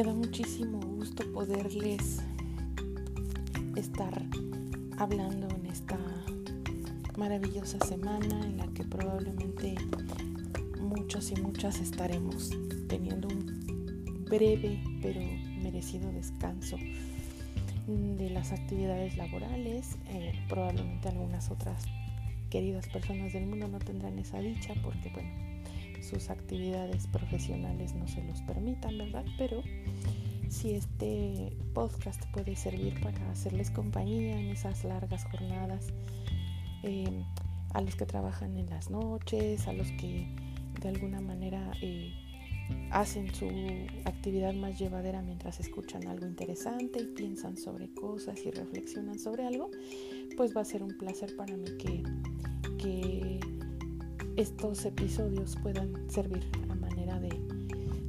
Me da muchísimo gusto poderles estar hablando en esta maravillosa semana en la que probablemente muchos y muchas estaremos teniendo un breve pero merecido descanso de las actividades laborales. Eh, probablemente algunas otras queridas personas del mundo no tendrán esa dicha porque, bueno, sus actividades profesionales no se los permitan, ¿verdad? Pero si este podcast puede servir para hacerles compañía en esas largas jornadas, em, a los que trabajan en las noches, a los que de alguna manera eh, hacen su actividad más llevadera mientras escuchan algo interesante y piensan sobre cosas y reflexionan sobre algo, pues va a ser un placer para mí que, que estos episodios puedan servir a manera de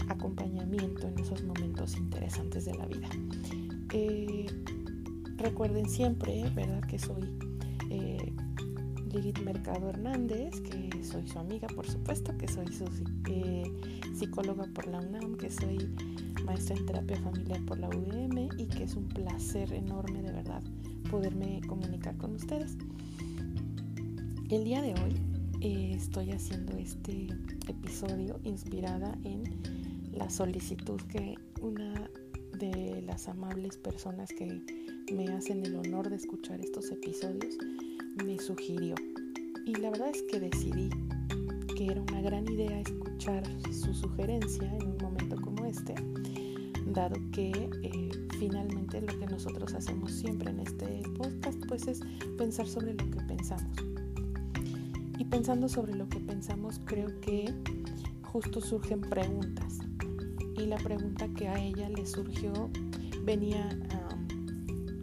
acompañamiento en esos momentos interesantes de la vida. Eh, recuerden siempre, ¿verdad? Que soy eh, Mercado Hernández, que soy su amiga, por supuesto, que soy su eh, psicóloga por la UNAM, que soy maestra en terapia familiar por la UVM y que es un placer enorme de verdad poderme comunicar con ustedes. El día de hoy eh, estoy haciendo este episodio inspirada en la solicitud que una de las amables personas que me hacen el honor de escuchar estos episodios me sugirió. Y la verdad es que decidí que era una gran idea escuchar su sugerencia en un momento como este, dado que eh, finalmente lo que nosotros hacemos siempre en este podcast pues es pensar sobre lo que pensamos pensando sobre lo que pensamos, creo que justo surgen preguntas. Y la pregunta que a ella le surgió venía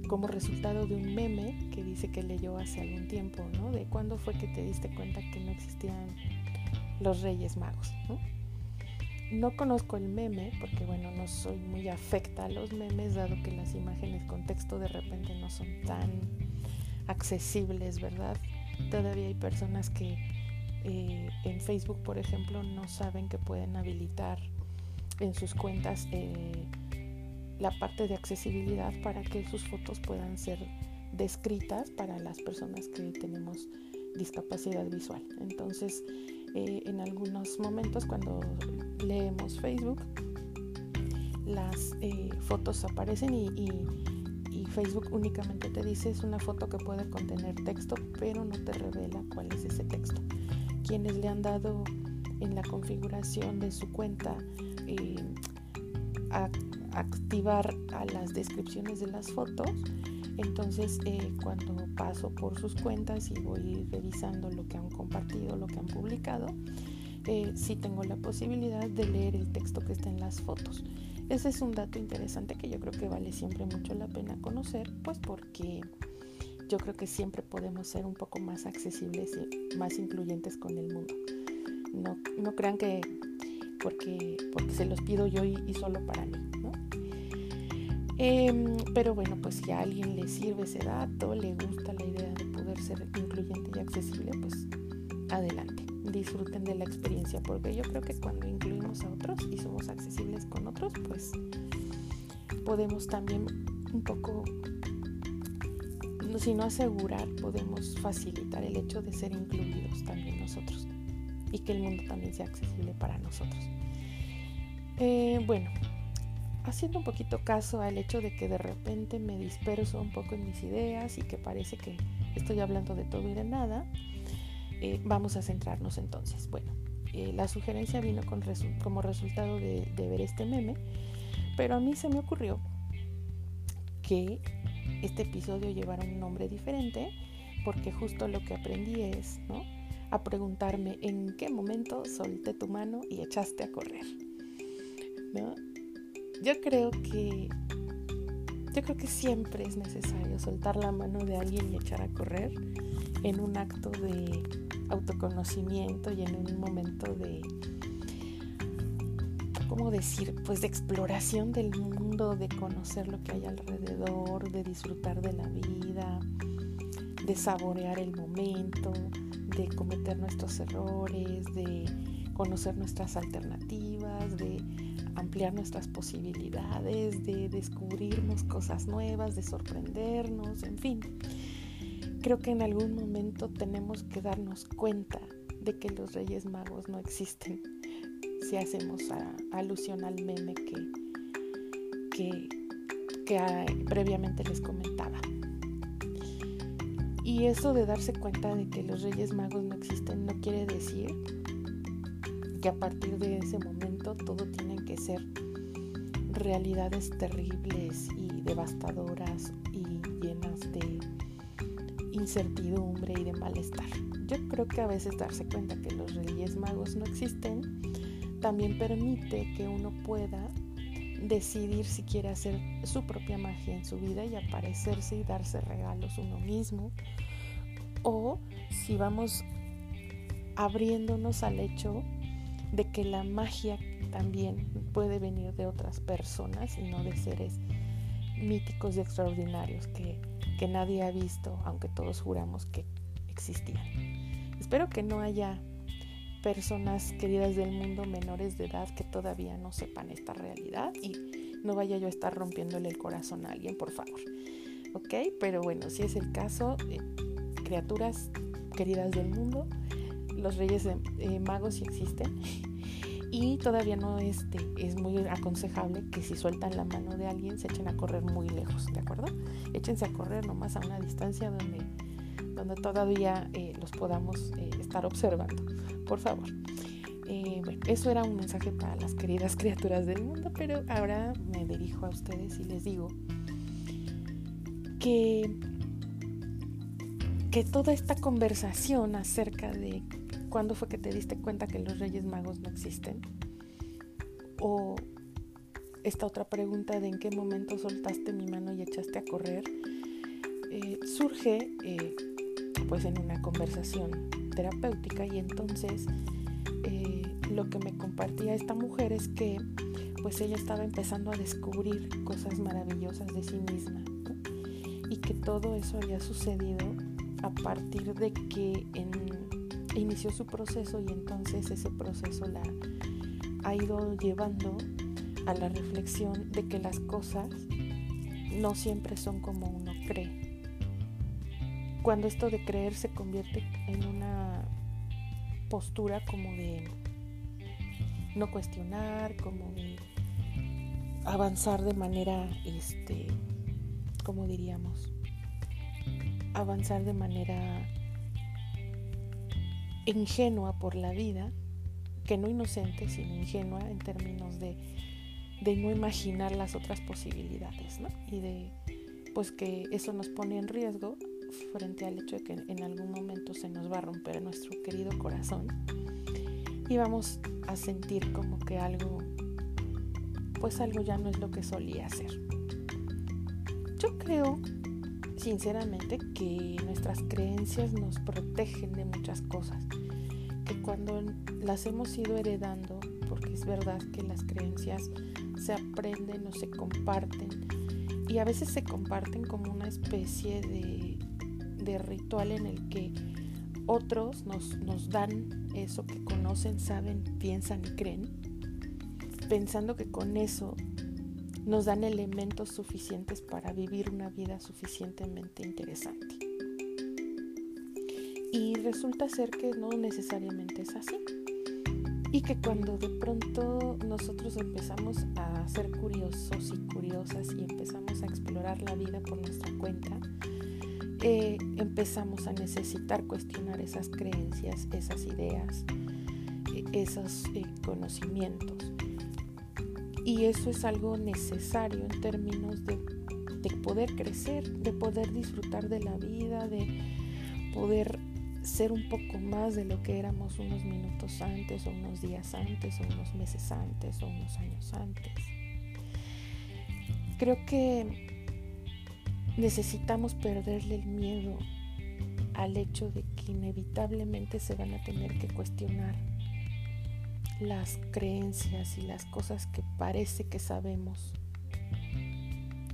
como resultado de un meme que dice que leyó hace algún tiempo, ¿no? De cuándo fue que te diste cuenta que no existían los Reyes Magos, ¿no? No conozco el meme porque, bueno, no soy muy afecta a los memes, dado que las imágenes con texto de repente no son tan accesibles, ¿verdad? Todavía hay personas que eh, en Facebook, por ejemplo, no saben que pueden habilitar en sus cuentas eh, la parte de accesibilidad para que sus fotos puedan ser descritas para las personas que tenemos discapacidad visual. Entonces, eh, en algunos momentos cuando leemos Facebook, las fotos aparecen y Facebook únicamente te dice es una foto que puede contener texto, pero no te revela cuál es ese texto. Quienes le han dado en la configuración de su cuenta eh, activar a las descripciones de las fotos, entonces eh, cuando paso por sus cuentas y voy revisando lo que han compartido, lo que han publicado, eh, sí tengo la posibilidad de leer el texto que está en las fotos. Ese es un dato interesante que yo creo que vale siempre mucho la pena conocer, pues porque yo creo que siempre podemos ser un poco más accesibles y más incluyentes con el mundo. No, no crean que porque, porque se los pido yo y, solo para mí, ¿no? Em, pero bueno, pues si a alguien le sirve ese dato, le gusta la idea de poder ser incluyente y accesible, pues adelante disfruten de la experiencia, porque yo creo que cuando incluimos a otros y somos accesibles con otros, pues podemos también un poco, si no asegurar, podemos facilitar el hecho de ser incluidos también nosotros y que el mundo también sea accesible para nosotros. Eh, bueno, haciendo un poquito caso al hecho de que de repente me disperso un poco en mis ideas y que parece que estoy hablando de todo y de nada, eh, vamos a centrarnos entonces. Bueno, eh, la sugerencia vino como resultado de, ver este meme, pero a mí se me ocurrió que este episodio llevara un nombre diferente porque justo lo que aprendí es, ¿no? A preguntarme en qué momento solté tu mano y echaste a correr. Yo creo que yo creo que siempre es necesario soltar la mano de alguien y echar a correr en un acto de autoconocimiento y en un momento de, ¿cómo decir? Pues de exploración del mundo, de conocer lo que hay alrededor, de disfrutar de la vida, de saborear el momento, de cometer nuestros errores, de conocer nuestras alternativas, de ampliar nuestras posibilidades, de descubrirnos cosas nuevas, de sorprendernos, en fin. Creo que en algún momento tenemos que darnos cuenta de que los Reyes Magos no existen, si hacemos alusión al meme que, que, que previamente les comentaba. Y eso de darse cuenta de que los Reyes Magos no existen no quiere decir que a partir de ese momento todo tiene que ser realidades terribles y devastadoras y llenas de incertidumbre y de malestar. Yo creo que a veces darse cuenta que los Reyes Magos no existen también permite que uno pueda decidir si quiere hacer su propia magia en su vida y aparecerse y darse regalos uno mismo o si vamos abriéndonos al hecho de que la magia también puede venir de otras personas y no de seres míticos y extraordinarios que, que nadie ha visto, aunque todos juramos que existían. Espero que no haya personas queridas del mundo menores de edad que todavía no sepan esta realidad y no vaya yo a estar rompiéndole el corazón a alguien, por favor. ¿Ok? Pero bueno, si es el caso, eh, criaturas queridas del mundo, los reyes eh, magos sí existen y todavía no este, es muy aconsejable que si sueltan la mano de alguien se echen a correr muy lejos, ¿de acuerdo? Échense a correr nomás a una distancia donde, donde todavía eh, los podamos eh, estar observando, por favor. bueno, eso era un mensaje para las queridas criaturas del mundo, pero ahora me dirijo a ustedes y les digo que, que toda esta conversación acerca de ¿Cuándo fue que te diste cuenta que los Reyes Magos no existen? O esta otra pregunta de en qué momento soltaste mi mano y echaste a correr, eh, surge eh, pues en una conversación terapéutica y entonces eh, lo que me compartía esta mujer es que pues ella estaba empezando a descubrir cosas maravillosas de sí misma y que todo eso había sucedido a partir de que en inició su proceso y entonces ese proceso la ha ido llevando a la reflexión de que las cosas no siempre son como uno cree. Cuando esto de creer se convierte en una postura como de no cuestionar, como de avanzar de manera, este, como diríamos, avanzar de manera ingenua por la vida, que no inocente, sino ingenua en términos de, de no imaginar las otras posibilidades, ¿no? Y de, pues que eso nos pone en riesgo frente al hecho de que en algún momento se nos va a romper nuestro querido corazón y vamos a sentir como que algo, pues algo ya no es lo que solía ser. Yo creo sinceramente que nuestras creencias nos protegen de muchas cosas, que cuando las hemos ido heredando, porque es verdad que las creencias se aprenden o se comparten, y a veces se comparten como una especie de, de ritual en el que otros nos, nos dan eso que conocen, saben, piensan y creen, pensando que con eso nos dan elementos suficientes para vivir una vida suficientemente interesante. Y resulta ser que no necesariamente es así. Y que cuando de pronto nosotros empezamos a ser curiosos y curiosas y empezamos a explorar la vida por nuestra cuenta, eh, empezamos a necesitar cuestionar esas creencias, esas ideas, eh, esos eh, conocimientos. Y eso es algo necesario en términos de, poder crecer, de poder disfrutar de la vida, de poder ser un poco más de lo que éramos unos minutos antes o unos días antes o unos meses antes o unos años antes. Creo que necesitamos perderle el miedo al hecho de que inevitablemente se van a tener que cuestionar las creencias y las cosas que parece que sabemos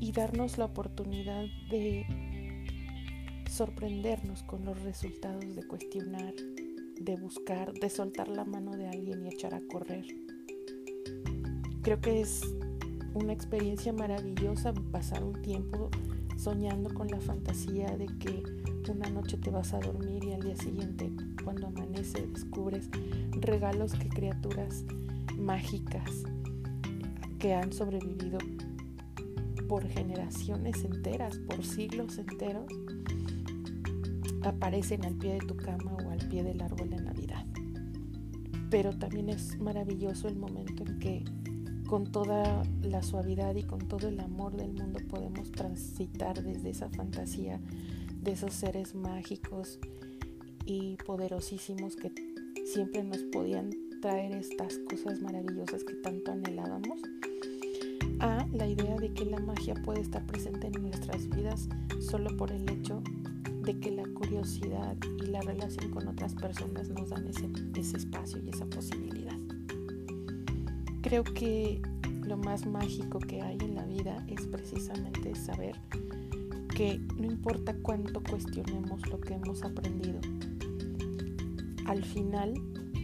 y darnos la oportunidad de sorprendernos con los resultados de cuestionar, de buscar, de soltar la mano de alguien y echar a correr. Creo que es una experiencia maravillosa pasar un tiempo soñando con la fantasía de que una noche te vas a dormir y al día siguiente cuando amanece descubres regalos que criaturas mágicas que han sobrevivido por generaciones enteras, por siglos enteros, aparecen al pie de tu cama o al pie del árbol de Navidad. Pero también es maravilloso el momento en que con toda la suavidad y con todo el amor del mundo podemos transitar desde esa fantasía de esos seres mágicos y poderosísimos que siempre nos podían traer estas cosas maravillosas que tanto anhelábamos a la idea de que la magia puede estar presente en nuestras vidas solo por el hecho de que la curiosidad y la relación con otras personas nos dan ese, ese espacio y esa posibilidad. Creo que lo más mágico que hay en la vida es precisamente saber que no importa cuánto cuestionemos lo que hemos aprendido, al final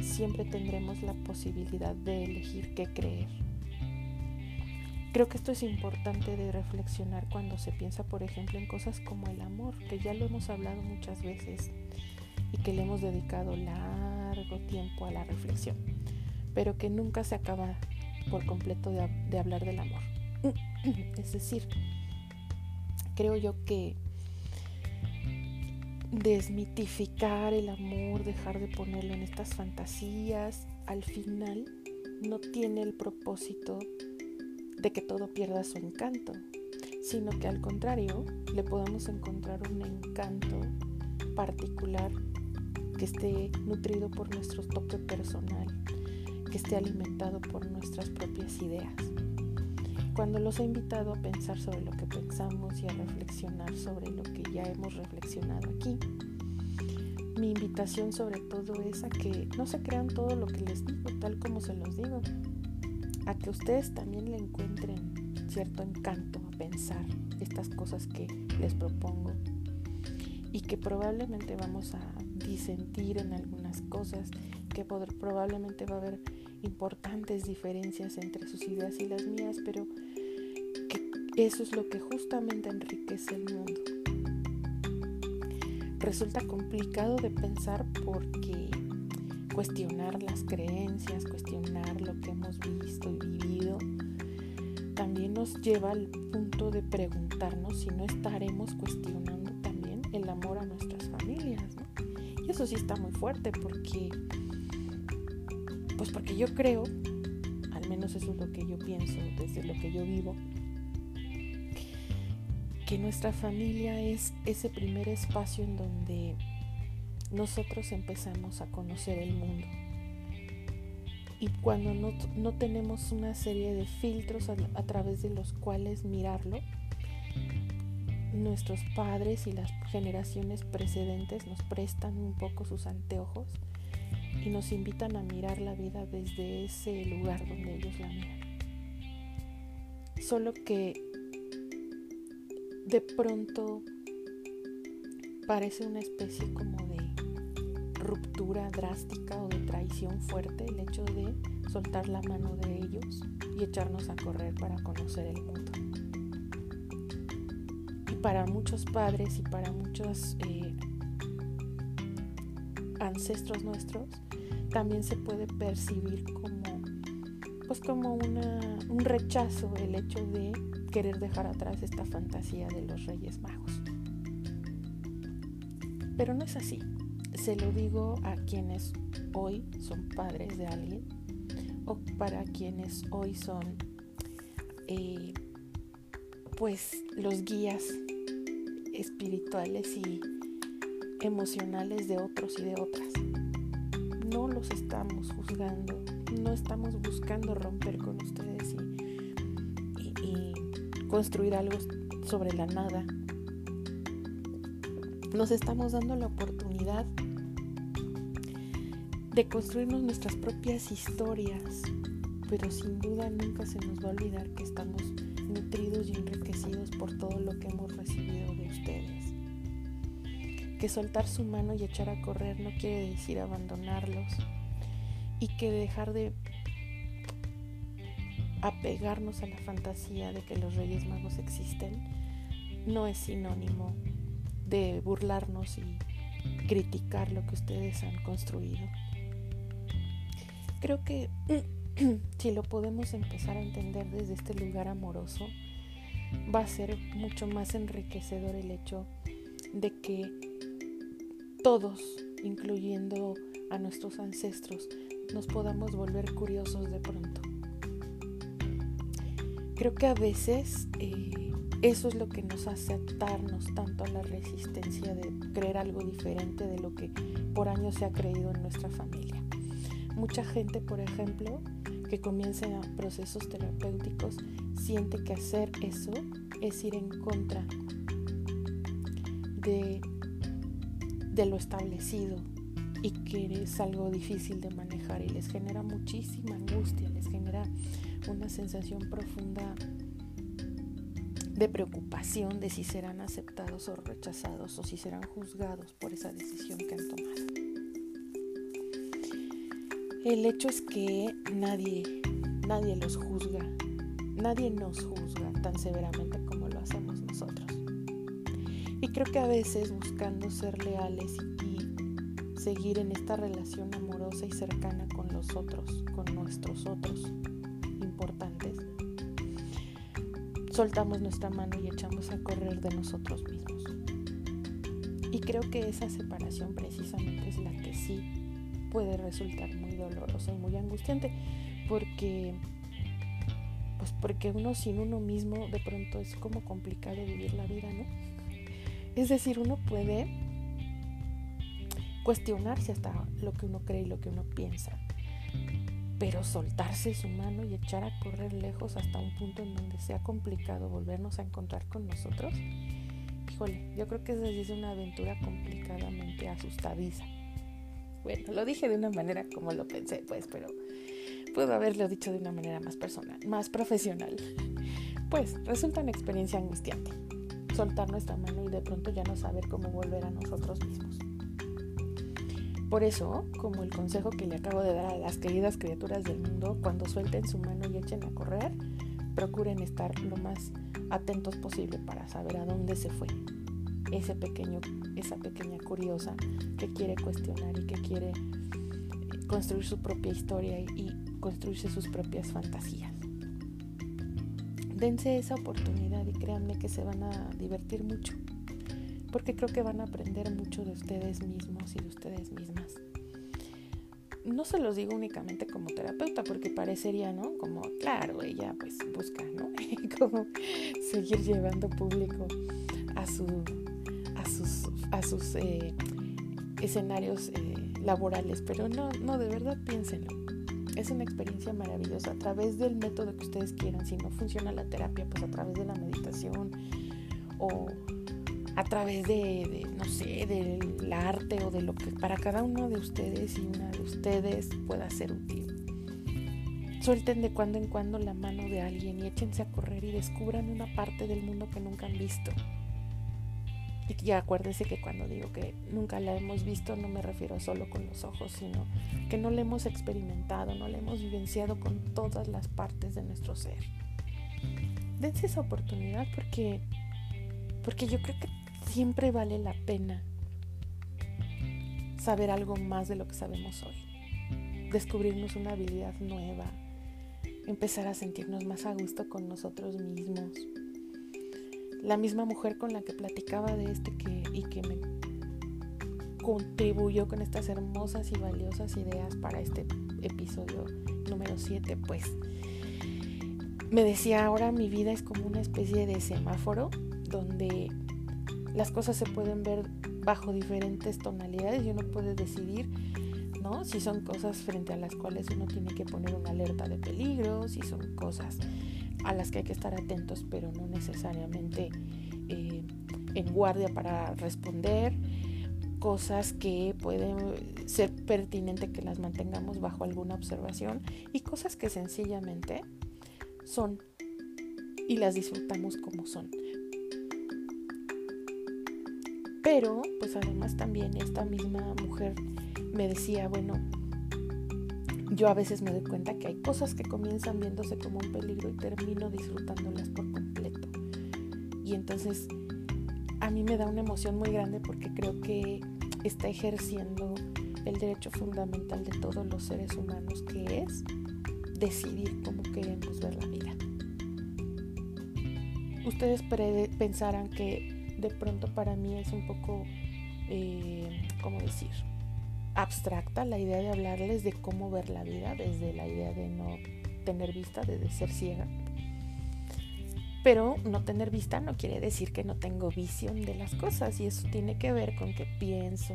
siempre tendremos la posibilidad de elegir qué creer. Creo que esto es importante de reflexionar cuando se piensa, por ejemplo, en cosas como el amor, que ya lo hemos hablado muchas veces y que le hemos dedicado largo tiempo a la reflexión, pero que nunca se acaba por completo de, hablar del amor. es decir, creo yo que desmitificar el amor, dejar de ponerlo en estas fantasías, al final no tiene el propósito de que todo pierda su encanto, sino que al contrario le podamos encontrar un encanto particular que esté nutrido por nuestro toque personal, que esté alimentado por nuestras propias ideas. Cuando los he invitado a pensar sobre lo que pensamos y a reflexionar sobre lo que ya hemos reflexionado aquí, mi invitación sobre todo es a que no se crean todo lo que les digo, tal como se los digo, a que ustedes también le encuentren cierto encanto a pensar estas cosas que les propongo y que probablemente vamos a disentir en algunas cosas, que probablemente va a haber importantes diferencias entre sus ideas y las mías, pero que eso es lo que justamente enriquece el mundo. Resulta complicado de pensar porque cuestionar las creencias, cuestionar lo que hemos visto y vivido, también nos lleva al punto de preguntarnos si no estaremos cuestionando también el amor a nuestras familias. Y eso sí está muy fuerte porque pues porque yo creo, al menos eso es lo que yo pienso desde lo que yo vivo, que nuestra familia es ese primer espacio en donde nosotros empezamos a conocer el mundo. Y cuando no, tenemos una serie de filtros a, a través de los cuales mirarlo, nuestros padres y las generaciones precedentes nos prestan un poco sus anteojos y nos invitan a mirar la vida desde ese lugar donde ellos la miran. Solo que de pronto parece una especie como de ruptura drástica o de traición fuerte el hecho de soltar la mano de ellos y echarnos a correr para conocer el mundo. Y para muchos padres y para muchos eh, ancestros nuestros, también se puede percibir como, pues como un rechazo el hecho de querer dejar atrás esta fantasía de los Reyes Magos. Pero no es así. Se lo digo a quienes hoy son padres de alguien o para quienes hoy son eh, pues los guías espirituales y emocionales de otros y de otras no los estamos juzgando, no estamos buscando romper con ustedes y, construir algo sobre la nada. Nos estamos dando la oportunidad de construirnos nuestras propias historias, pero sin duda nunca se nos va a olvidar que estamos nutridos y enriquecidos por todo lo que hemos recibido de ustedes que soltar su mano y echar a correr no quiere decir abandonarlos y que dejar de apegarnos a la fantasía de que los Reyes Magos existen no es sinónimo de burlarnos y criticar lo que ustedes han construido. Creo que si lo podemos empezar a entender desde este lugar amoroso, va a ser mucho más enriquecedor el hecho de que todos, incluyendo a nuestros ancestros, nos podamos volver curiosos de pronto. Creo que a veces eh, eso es lo que nos hace atarnos tanto a la resistencia de creer algo diferente de lo que por años se ha creído en nuestra familia. Mucha gente, por ejemplo, que comienza procesos terapéuticos, siente que hacer eso es ir en contra de, de lo establecido y que es algo difícil de manejar y les genera muchísima angustia, les genera una sensación profunda de preocupación de si serán aceptados o rechazados o si serán juzgados por esa decisión que han tomado. El hecho es que nadie, nadie los juzga, nadie nos juzga tan severamente como lo hacemos nosotros. Y creo que a veces buscando ser leales y seguir en esta relación amorosa y cercana con los otros, con nuestros otros importantes, soltamos nuestra mano y echamos a correr de nosotros mismos. Y creo que esa separación precisamente es la que sí puede resultar muy dolorosa y muy angustiante porque pues porque uno sin uno mismo de pronto es como complicado vivir la vida, ¿no? Es decir, uno puede cuestionarse hasta lo que uno cree y lo que uno piensa, pero soltarse su mano y echar a correr lejos hasta un punto en donde sea complicado volvernos a encontrar con nosotros, híjole, yo creo que esa es una aventura complicadamente asustadiza. Bueno, lo dije de una manera como lo pensé, pues, pero puedo haberlo dicho de una manera más personal, más profesional. Pues resulta una experiencia angustiante. Soltar nuestra mano y de pronto ya no saber cómo volver a nosotros mismos. Por eso, como el consejo que le acabo de dar a las queridas criaturas del mundo, cuando suelten su mano y echen a correr, procuren estar lo más atentos posible para saber a dónde se fue ese pequeño, esa pequeña curiosa que quiere cuestionar y que quiere construir su propia historia y, construirse sus propias fantasías. Dense esa oportunidad y créanme que se van a divertir mucho, porque creo que van a aprender mucho de ustedes mismos y de ustedes mismas. No se los digo únicamente como terapeuta, porque parecería, ¿no? Como, claro, ella pues busca, ¿no? como seguir llevando público a su a sus eh, escenarios eh, laborales, pero no, no, de verdad piénsenlo. Es una experiencia maravillosa a través del método que ustedes quieran. Si no funciona la terapia, pues a través de la meditación o a través de, no sé, del arte o de lo que para cada uno de ustedes y una de ustedes pueda ser útil. Suelten de cuando en cuando la mano de alguien y échense a correr y descubran una parte del mundo que nunca han visto. Y acuérdense que cuando digo que nunca la hemos visto, no me refiero solo con los ojos, sino que no la hemos experimentado, no la hemos vivenciado con todas las partes de nuestro ser. Dense esa oportunidad porque, porque yo creo que siempre vale la pena saber algo más de lo que sabemos hoy. Descubrirnos una habilidad nueva, empezar a sentirnos más a gusto con nosotros mismos la misma mujer con la que platicaba de este que, y que me contribuyó con estas hermosas y valiosas ideas para este episodio número 7, pues me decía, ahora mi vida es como una especie de semáforo donde las cosas se pueden ver bajo diferentes tonalidades y uno puede decidir ¿no? Si son cosas frente a las cuales uno tiene que poner una alerta de peligro, si son cosas a las que hay que estar atentos, pero no necesariamente eh, en guardia para responder, cosas que pueden ser pertinente que las mantengamos bajo alguna observación y cosas que sencillamente son y las disfrutamos como son. Pero, pues además también esta misma mujer me decía, bueno, yo a veces me doy cuenta que hay cosas que comienzan viéndose como un peligro y termino disfrutándolas por completo. Y entonces a mí me da una emoción muy grande porque creo que está ejerciendo el derecho fundamental de todos los seres humanos, que es decidir cómo queremos ver la vida. Ustedes pensarán que de pronto para mí es un poco, eh, ¿cómo decir? Abstracta la idea de hablarles de cómo ver la vida desde la idea de no tener vista, de ser ciega. Pero no tener vista no quiere decir que no tengo visión de las cosas y eso tiene que ver con que pienso,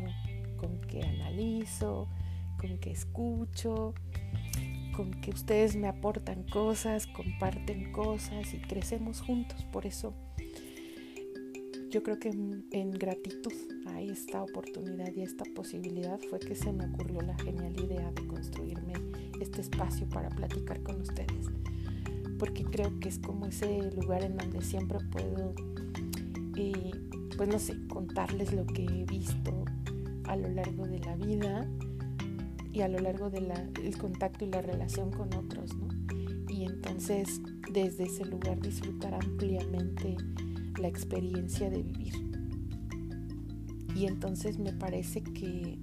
con que analizo, con que escucho, con que ustedes me aportan cosas, comparten cosas y crecemos juntos. Por eso yo creo que en, gratitud esta oportunidad y esta posibilidad fue que se me ocurrió la genial idea de construirme este espacio para platicar con ustedes. Porque creo que es como ese lugar en donde siempre puedo, eh, pues no sé, contarles lo que he visto a lo largo de la vida y a lo largo del contacto y la relación con otros, ¿no? Y entonces desde ese lugar disfrutar ampliamente la experiencia de vivir. Y entonces me parece que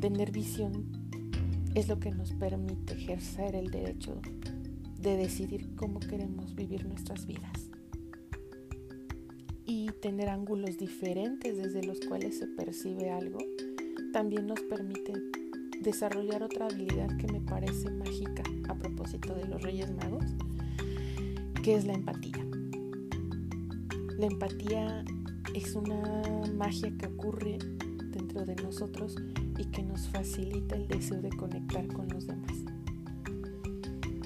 tener visión es lo que nos permite ejercer el derecho de decidir cómo queremos vivir nuestras vidas. Y tener ángulos diferentes desde los cuales se percibe algo también nos permite desarrollar otra habilidad que me parece mágica a propósito de los Reyes Magos, que es la empatía. La empatía es una magia que ocurre dentro de nosotros y que nos facilita el deseo de conectar con los demás.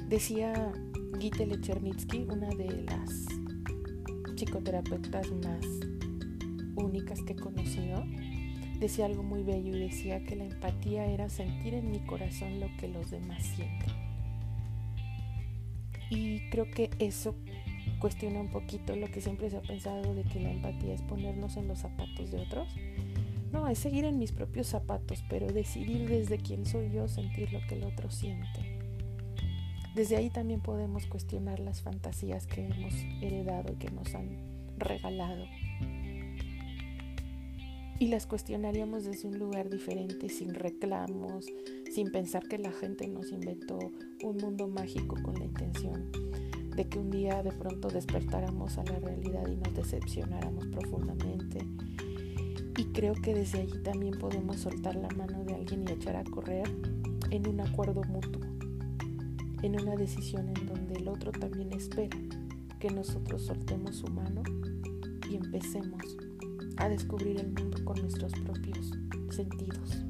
Decía Gita Lechernitsky, una de las psicoterapeutas más únicas que he conocido, decía algo muy bello y decía que la empatía era sentir en mi corazón lo que los demás sienten. Y creo que eso cuestiona un poquito lo que siempre se ha pensado de que la empatía es ponernos en los zapatos de otros. No, es seguir en mis propios zapatos, pero decidir desde quién soy yo sentir lo que el otro siente. Desde ahí también podemos cuestionar las fantasías que hemos heredado y que nos han regalado y las cuestionaríamos desde un lugar diferente, sin reclamos, sin pensar que la gente nos inventó un mundo mágico con la intención de que un día de pronto despertáramos a la realidad y nos decepcionáramos profundamente. Y creo que desde allí también podemos soltar la mano de alguien y echar a correr en un acuerdo mutuo, en una decisión en donde el otro también espera que nosotros soltemos su mano y empecemos a descubrir el mundo con nuestros propios sentidos.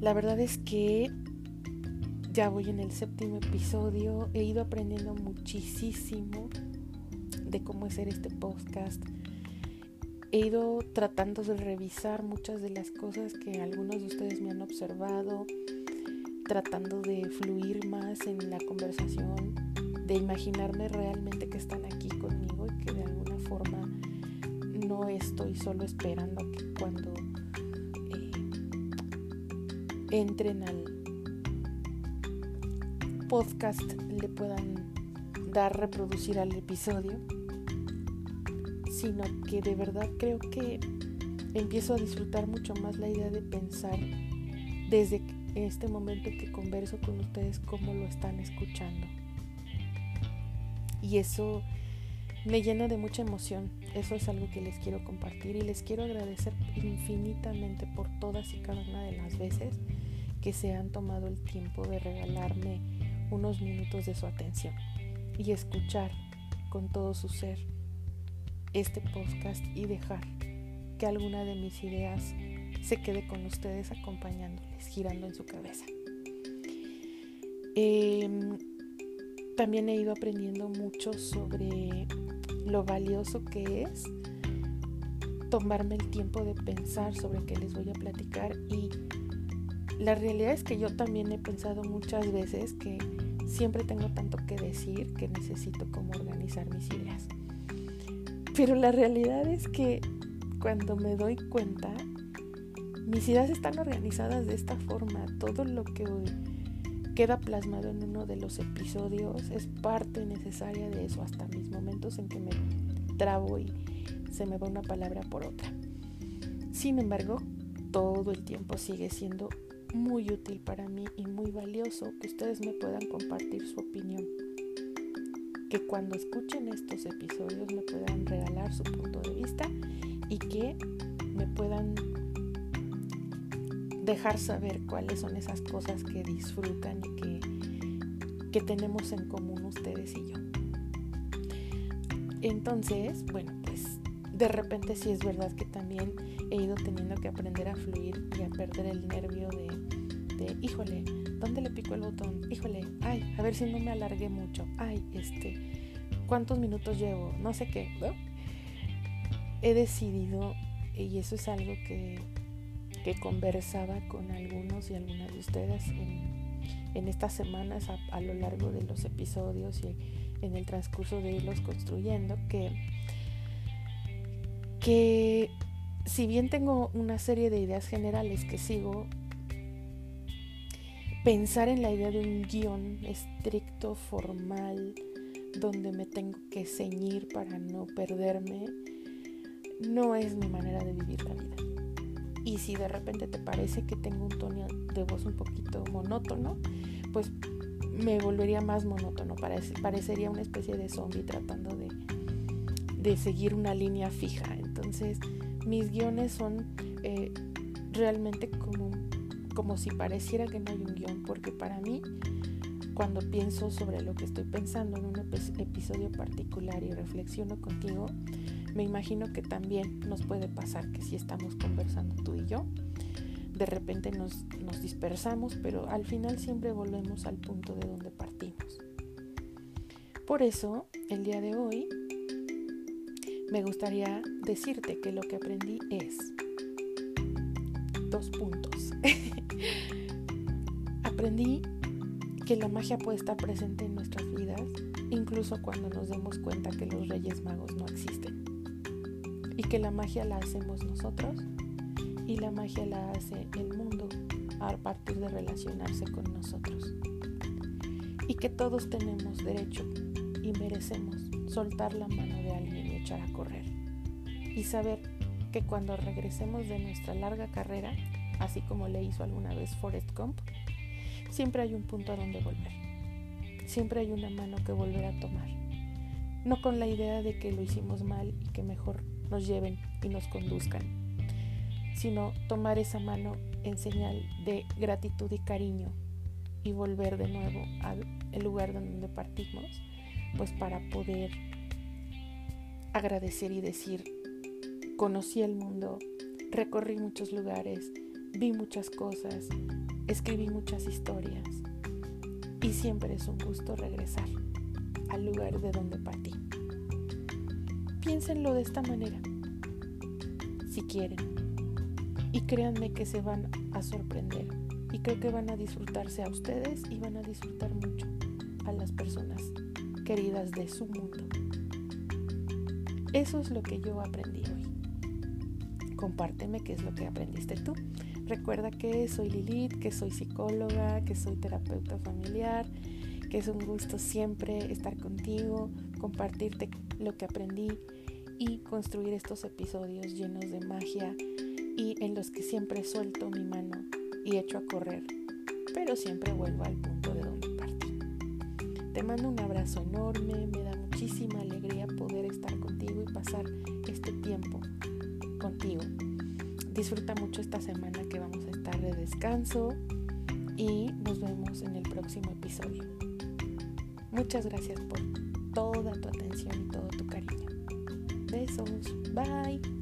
La verdad es que ya voy en el séptimo episodio, he ido aprendiendo muchísimo de cómo hacer este podcast. He ido tratando de revisar muchas de las cosas que algunos de ustedes me han observado, tratando de fluir más en la conversación, de imaginarme realmente que están aquí conmigo y que de alguna forma no estoy solo esperando que cuando eh, entren al podcast le puedan dar reproducir al episodio, sino que de verdad creo que empiezo a disfrutar mucho más la idea de pensar desde este momento que converso con ustedes cómo lo están escuchando. Y eso me llena de mucha emoción. Eso es algo que les quiero compartir y les quiero agradecer infinitamente por todas y cada una de las veces que se han tomado el tiempo de regalarme unos minutos de su atención y escuchar con todo su ser este podcast y dejar que alguna de mis ideas se quede con ustedes acompañándoles, girando en su cabeza. Em, también he ido aprendiendo mucho sobre lo valioso que es tomarme el tiempo de pensar sobre qué les voy a platicar y la realidad es que yo también he pensado muchas veces que siempre tengo tanto que decir que necesito como organizar mis ideas. Pero la realidad es que cuando me doy cuenta mis ideas están organizadas de esta forma. Todo lo que queda plasmado en uno de los episodios es parte necesaria de eso, hasta mis momentos en que me trabo y se me va una palabra por otra. Sin embargo, todo el tiempo sigue siendo muy útil para mí y muy valioso que ustedes me puedan compartir su opinión. Que cuando escuchen estos episodios me puedan regalar su punto de vista y que me puedan dejar saber cuáles son esas cosas que disfrutan y que, que tenemos en común ustedes y yo. Entonces, bueno, pues de repente sí es verdad que también he ido teniendo que aprender a fluir y a perder el nervio de, de híjole, ¿dónde le pico el botón? Híjole, ay, a ver si no me alargué mucho. Ay, este, ¿cuántos minutos llevo? No sé qué, ¿no? He decidido, y eso es algo que, que conversaba con algunos y algunas de ustedes en, en estas semanas a, a lo largo de los episodios y en el transcurso de irlos construyendo, que que si bien tengo una serie de ideas generales que sigo, pensar en la idea de un guion estricto, formal, donde me tengo que ceñir para no perderme, no es mi manera de vivir la vida. Y si de repente te parece que tengo un tono de voz un poquito monótono, pues me volvería más monótono, parecería una especie de zombie tratando de, de seguir una línea fija. Entonces, mis guiones son eh, realmente como, como si pareciera que no hay un guion, porque para mí, cuando pienso sobre lo que estoy pensando en un episodio particular y reflexiono contigo, me imagino que también nos puede pasar que si estamos conversando tú y yo, de repente nos, nos dispersamos, pero al final siempre volvemos al punto de donde partimos. Por eso, el día de hoy me gustaría decirte que lo que aprendí es dos puntos. aprendí que la magia puede estar presente en nuestras vidas, incluso cuando nos demos cuenta que los Reyes Magos no existen. Y que la magia la hacemos nosotros y la magia la hace el mundo a partir de relacionarse con nosotros. Y que todos tenemos derecho y merecemos soltar la mano de echar a correr. Y saber que cuando regresemos de nuestra larga carrera, así como le hizo alguna vez Forrest Gump, siempre hay un punto a donde volver. Siempre hay una mano que volver a tomar. No con la idea de que lo hicimos mal y que mejor nos lleven y nos conduzcan, sino tomar esa mano en señal de gratitud y cariño y volver de nuevo al lugar donde partimos pues para poder agradecer y decir, conocí el mundo, recorrí muchos lugares, vi muchas cosas, escribí muchas historias y siempre es un gusto regresar al lugar de donde partí. Piénsenlo de esta manera, si quieren, y créanme que se van a sorprender y creo que van a disfrutarse a ustedes y van a disfrutar mucho a las personas queridas de su mundo. Eso es lo que yo aprendí hoy. Compárteme qué es lo que aprendiste tú. Recuerda que soy Lilith, que soy psicóloga, que soy terapeuta familiar, que es un gusto siempre estar contigo, compartirte lo que aprendí y construir estos episodios llenos de magia y en los que siempre suelto mi mano y echo a correr, pero siempre vuelvo al punto de donde te mando un abrazo enorme, me da muchísima alegría poder estar contigo y pasar este tiempo contigo. Disfruta mucho esta semana que vamos a estar de descanso y nos vemos en el próximo episodio. Muchas gracias por toda tu atención y todo tu cariño. Besos. Bye.